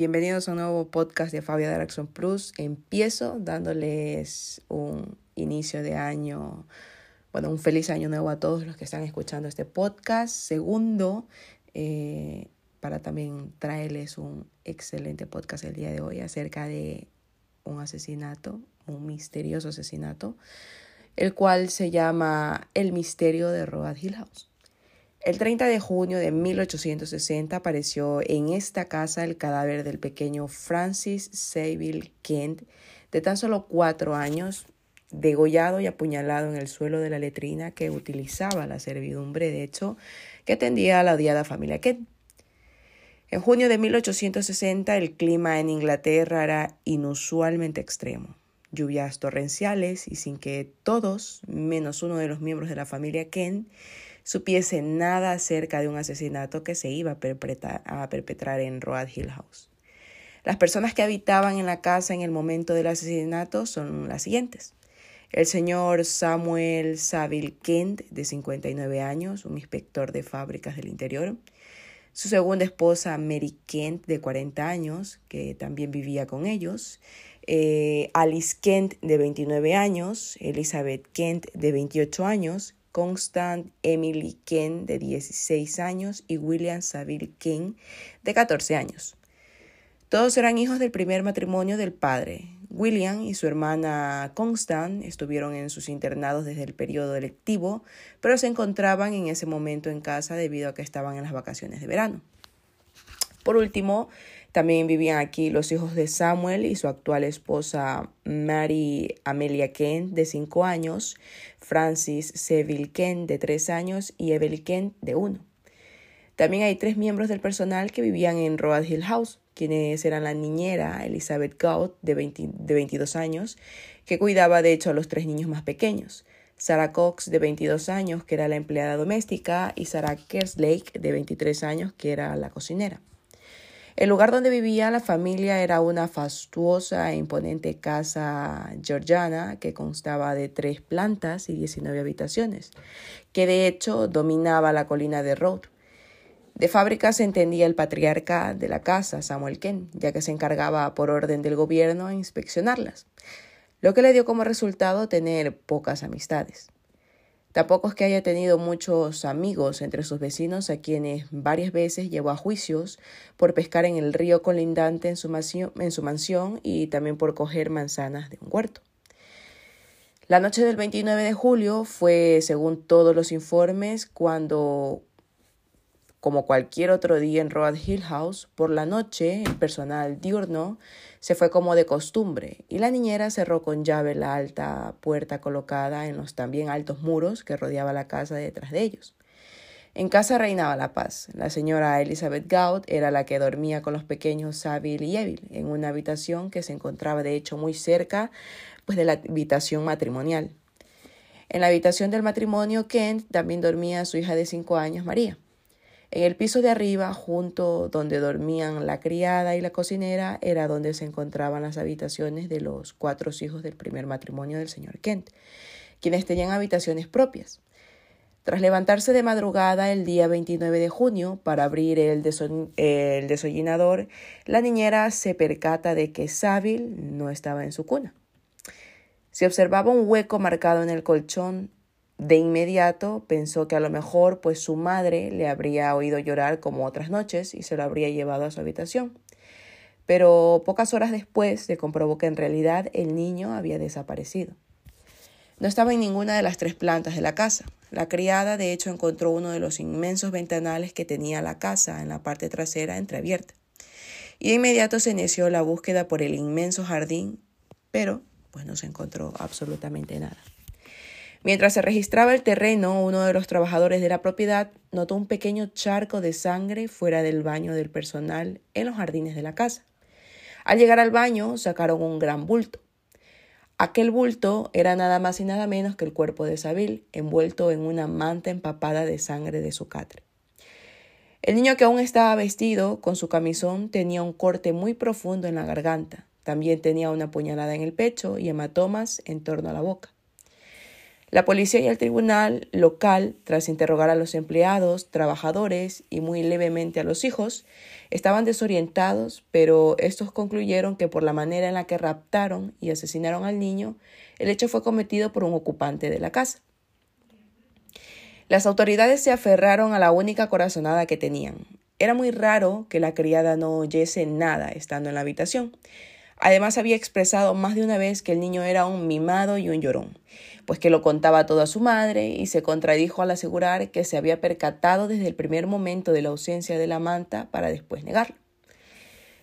Bienvenidos a un nuevo podcast de Fabio Direction Plus. Empiezo dándoles un inicio de año, bueno, un feliz año nuevo a todos los que están escuchando este podcast. Segundo, eh, para también traerles un excelente podcast el día de hoy acerca de un asesinato, un misterioso asesinato, el cual se llama El misterio de Road Hill House. El 30 de junio de 1860 apareció en esta casa el cadáver del pequeño Francis Saville Kent, de tan solo cuatro años, degollado y apuñalado en el suelo de la letrina que utilizaba la servidumbre, de hecho, que atendía a la odiada familia Kent. En junio de 1860 el clima en Inglaterra era inusualmente extremo. Lluvias torrenciales y sin que todos, menos uno de los miembros de la familia Kent, supiese nada acerca de un asesinato que se iba a perpetrar, en Road Hill House. Las personas que habitaban en la casa en el momento del asesinato son las siguientes. El señor Samuel Saville Kent, de 59 años, un inspector de fábricas del interior. Su segunda esposa, Mary Kent, de 40 años, que también vivía con ellos. Eh, Alice Kent, de 29 años. Elizabeth Kent, de 28 años. Constant Emily Kent, de 16 años, y William Saville King, de 14 años. Todos eran hijos del primer matrimonio del padre. William y su hermana Constant estuvieron en sus internados desde el periodo electivo, pero se encontraban en ese momento en casa debido a que estaban en las vacaciones de verano. Por último, también vivían aquí los hijos de Samuel y su actual esposa Mary Amelia Kent, de 5 años, Francis Seville Kent, de 3 años, y Evelyn Kent, de 1. También hay tres miembros del personal que vivían en Road Hill House, quienes eran la niñera Elizabeth Gaut, de, de 22 años, que cuidaba de hecho a los tres niños más pequeños. Sarah Cox, de 22 años, que era la empleada doméstica, y Sarah Kerslake, de 23 años, que era la cocinera. El lugar donde vivía la familia era una fastuosa e imponente casa georgiana que constaba de tres plantas y 19 habitaciones, que de hecho dominaba la colina de Road. De fábrica se entendía el patriarca de la casa, Samuel Ken, ya que se encargaba por orden del gobierno a inspeccionarlas, lo que le dio como resultado tener pocas amistades. Tampoco es que haya tenido muchos amigos entre sus vecinos a quienes varias veces llevó a juicios por pescar en el río colindante en su, en su mansión y también por coger manzanas de un huerto. La noche del 29 de julio fue, según todos los informes, cuando como cualquier otro día en Road Hill House, por la noche el personal diurno se fue como de costumbre y la niñera cerró con llave la alta puerta colocada en los también altos muros que rodeaba la casa detrás de ellos. En casa reinaba la paz. La señora Elizabeth Gaut era la que dormía con los pequeños Saville y Evil en una habitación que se encontraba de hecho muy cerca pues, de la habitación matrimonial. En la habitación del matrimonio Kent también dormía su hija de cinco años, María. En el piso de arriba, junto donde dormían la criada y la cocinera, era donde se encontraban las habitaciones de los cuatro hijos del primer matrimonio del señor Kent, quienes tenían habitaciones propias. Tras levantarse de madrugada el día 29 de junio para abrir el, el desollinador, la niñera se percata de que Saville no estaba en su cuna. Se observaba un hueco marcado en el colchón de inmediato pensó que a lo mejor pues su madre le habría oído llorar como otras noches y se lo habría llevado a su habitación. Pero pocas horas después se comprobó que en realidad el niño había desaparecido. No estaba en ninguna de las tres plantas de la casa. La criada de hecho encontró uno de los inmensos ventanales que tenía la casa en la parte trasera entreabierta. Y de inmediato se inició la búsqueda por el inmenso jardín, pero pues no se encontró absolutamente nada. Mientras se registraba el terreno, uno de los trabajadores de la propiedad notó un pequeño charco de sangre fuera del baño del personal en los jardines de la casa. Al llegar al baño sacaron un gran bulto. Aquel bulto era nada más y nada menos que el cuerpo de Sabil, envuelto en una manta empapada de sangre de su catre. El niño que aún estaba vestido con su camisón tenía un corte muy profundo en la garganta. También tenía una puñalada en el pecho y hematomas en torno a la boca. La policía y el tribunal local, tras interrogar a los empleados, trabajadores y muy levemente a los hijos, estaban desorientados, pero estos concluyeron que por la manera en la que raptaron y asesinaron al niño, el hecho fue cometido por un ocupante de la casa. Las autoridades se aferraron a la única corazonada que tenían. Era muy raro que la criada no oyese nada estando en la habitación. Además había expresado más de una vez que el niño era un mimado y un llorón, pues que lo contaba todo a su madre y se contradijo al asegurar que se había percatado desde el primer momento de la ausencia de la manta para después negarlo.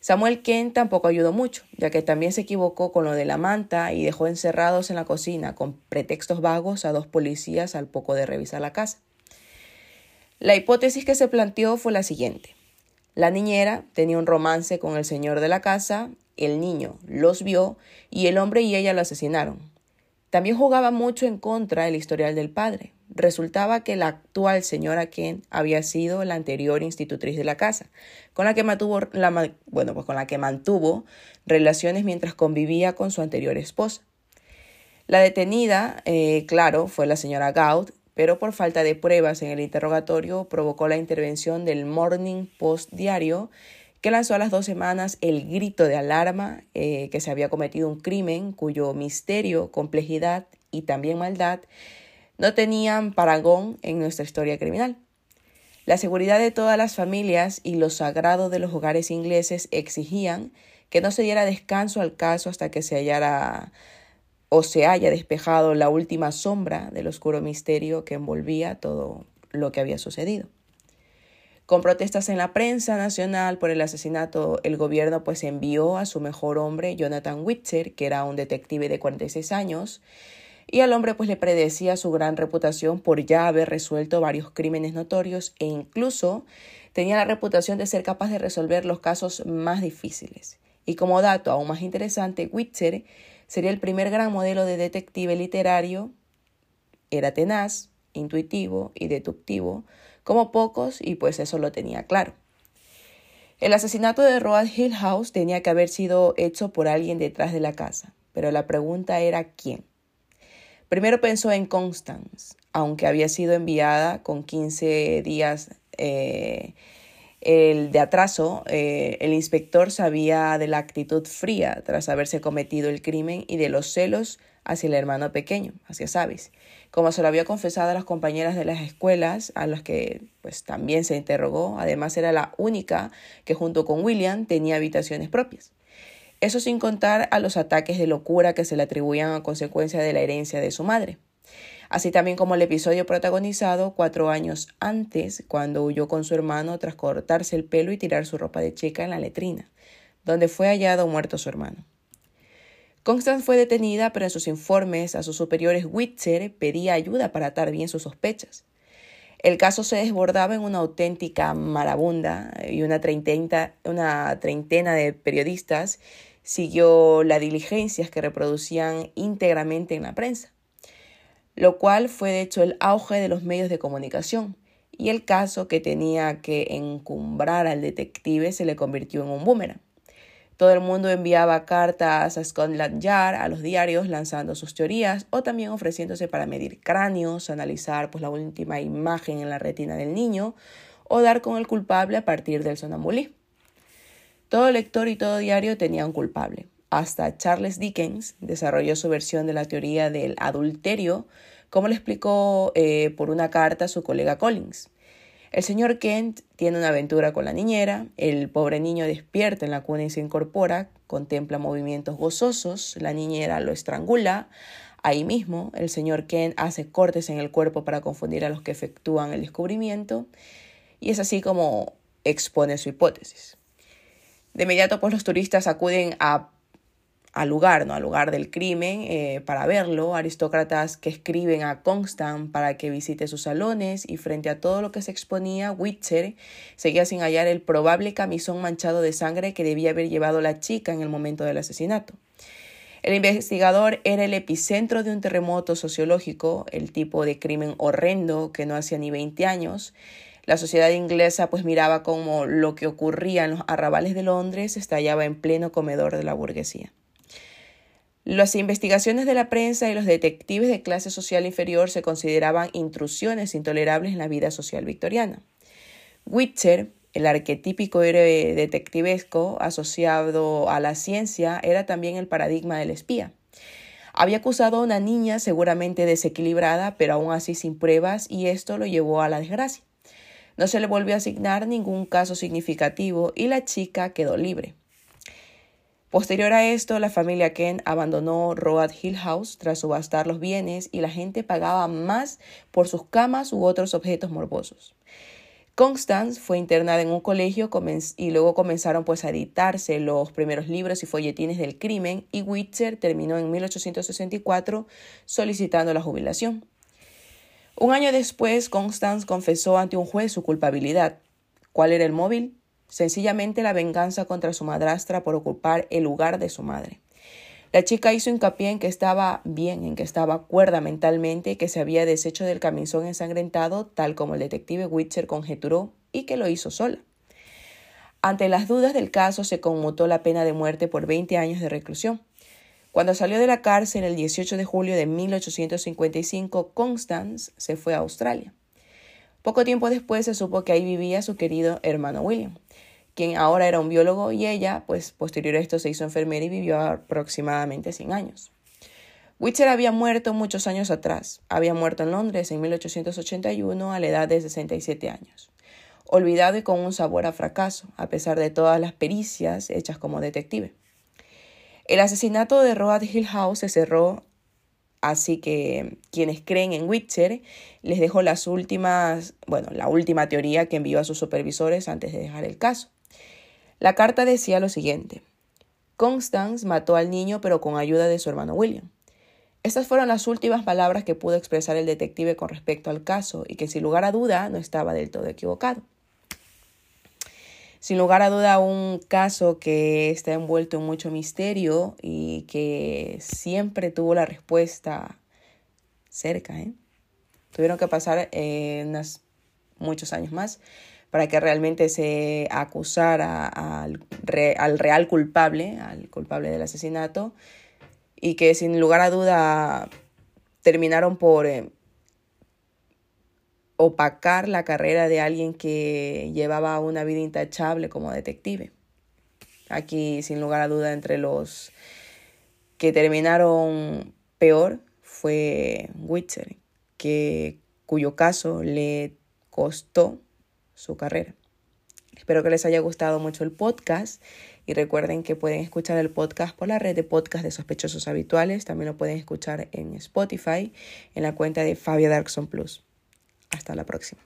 Samuel Kent tampoco ayudó mucho, ya que también se equivocó con lo de la manta y dejó encerrados en la cocina con pretextos vagos a dos policías al poco de revisar la casa. La hipótesis que se planteó fue la siguiente. La niñera tenía un romance con el señor de la casa el niño los vio y el hombre y ella lo asesinaron. También jugaba mucho en contra del historial del padre. Resultaba que la actual señora Kent había sido la anterior institutriz de la casa, con la que mantuvo, pues con la que mantuvo relaciones mientras convivía con su anterior esposa. La detenida, eh, claro, fue la señora Gaud, pero por falta de pruebas en el interrogatorio provocó la intervención del Morning Post diario que lanzó a las dos semanas el grito de alarma eh, que se había cometido un crimen cuyo misterio, complejidad y también maldad no tenían paragón en nuestra historia criminal. La seguridad de todas las familias y lo sagrado de los hogares ingleses exigían que no se diera descanso al caso hasta que se hallara o se haya despejado la última sombra del oscuro misterio que envolvía todo lo que había sucedido. Con protestas en la prensa nacional por el asesinato, el gobierno pues envió a su mejor hombre, Jonathan Witzer, que era un detective de 46 años, y al hombre pues le predecía su gran reputación por ya haber resuelto varios crímenes notorios e incluso tenía la reputación de ser capaz de resolver los casos más difíciles. Y como dato aún más interesante, Witzer sería el primer gran modelo de detective literario, era tenaz, intuitivo y deductivo, como pocos, y pues eso lo tenía claro. El asesinato de Road Hill House tenía que haber sido hecho por alguien detrás de la casa, pero la pregunta era quién. Primero pensó en Constance, aunque había sido enviada con 15 días eh, el de atraso, eh, el inspector sabía de la actitud fría tras haberse cometido el crimen y de los celos hacia el hermano pequeño, hacia Sabis, como se lo había confesado a las compañeras de las escuelas, a las que pues también se interrogó. Además era la única que junto con William tenía habitaciones propias. Eso sin contar a los ataques de locura que se le atribuían a consecuencia de la herencia de su madre. Así también como el episodio protagonizado cuatro años antes, cuando huyó con su hermano tras cortarse el pelo y tirar su ropa de chica en la letrina, donde fue hallado muerto su hermano. Constance fue detenida, pero en sus informes a sus superiores Witzer pedía ayuda para atar bien sus sospechas. El caso se desbordaba en una auténtica marabunda y una treintena, una treintena de periodistas siguió las diligencias que reproducían íntegramente en la prensa, lo cual fue de hecho el auge de los medios de comunicación, y el caso que tenía que encumbrar al detective se le convirtió en un boomerang. Todo el mundo enviaba cartas a Scotland Yard, a los diarios, lanzando sus teorías o también ofreciéndose para medir cráneos, analizar pues, la última imagen en la retina del niño o dar con el culpable a partir del sonambulismo. Todo lector y todo diario tenía un culpable. Hasta Charles Dickens desarrolló su versión de la teoría del adulterio, como le explicó eh, por una carta a su colega Collins. El señor Kent tiene una aventura con la niñera, el pobre niño despierta en la cuna y se incorpora, contempla movimientos gozosos, la niñera lo estrangula, ahí mismo el señor Kent hace cortes en el cuerpo para confundir a los que efectúan el descubrimiento, y es así como expone su hipótesis. De inmediato, pues los turistas acuden a al lugar, ¿no? al lugar del crimen eh, para verlo, aristócratas que escriben a Constant para que visite sus salones y frente a todo lo que se exponía, Witcher seguía sin hallar el probable camisón manchado de sangre que debía haber llevado la chica en el momento del asesinato. El investigador era el epicentro de un terremoto sociológico, el tipo de crimen horrendo que no hacía ni 20 años. La sociedad inglesa pues miraba como lo que ocurría en los arrabales de Londres estallaba en pleno comedor de la burguesía. Las investigaciones de la prensa y los detectives de clase social inferior se consideraban intrusiones intolerables en la vida social victoriana. Witcher, el arquetípico héroe detectivesco asociado a la ciencia, era también el paradigma del espía. Había acusado a una niña seguramente desequilibrada, pero aún así sin pruebas, y esto lo llevó a la desgracia. No se le volvió a asignar ningún caso significativo y la chica quedó libre. Posterior a esto, la familia Ken abandonó Road Hill House tras subastar los bienes y la gente pagaba más por sus camas u otros objetos morbosos. Constance fue internada en un colegio y luego comenzaron pues a editarse los primeros libros y folletines del crimen y Witcher terminó en 1864 solicitando la jubilación. Un año después, Constance confesó ante un juez su culpabilidad. ¿Cuál era el móvil? Sencillamente la venganza contra su madrastra por ocupar el lugar de su madre. La chica hizo hincapié en que estaba bien, en que estaba cuerda mentalmente y que se había deshecho del camisón ensangrentado, tal como el detective Witcher conjeturó, y que lo hizo sola. Ante las dudas del caso, se conmutó la pena de muerte por 20 años de reclusión. Cuando salió de la cárcel el 18 de julio de 1855, Constance se fue a Australia. Poco tiempo después se supo que ahí vivía su querido hermano William quien ahora era un biólogo y ella, pues posterior a esto se hizo enfermera y vivió aproximadamente 100 años. Witcher había muerto muchos años atrás. Había muerto en Londres en 1881 a la edad de 67 años. Olvidado y con un sabor a fracaso, a pesar de todas las pericias hechas como detective. El asesinato de Road Hill House se cerró, así que quienes creen en Witcher les dejo las últimas, bueno, la última teoría que envió a sus supervisores antes de dejar el caso. La carta decía lo siguiente. Constance mató al niño pero con ayuda de su hermano William. Estas fueron las últimas palabras que pudo expresar el detective con respecto al caso y que sin lugar a duda no estaba del todo equivocado. Sin lugar a duda un caso que está envuelto en mucho misterio y que siempre tuvo la respuesta cerca. ¿eh? Tuvieron que pasar eh, muchos años más para que realmente se acusara al, real culpable, al culpable del asesinato, y que sin lugar a duda terminaron por eh, opacar la carrera de alguien que llevaba una vida intachable como detective. Aquí, sin lugar a duda, entre los que terminaron peor fue Witcher, que, cuyo caso le costó su carrera. Espero que les haya gustado mucho el podcast y recuerden que pueden escuchar el podcast por la red de podcast de sospechosos habituales. También lo pueden escuchar en Spotify en la cuenta de Fabia Darkson Plus. Hasta la próxima.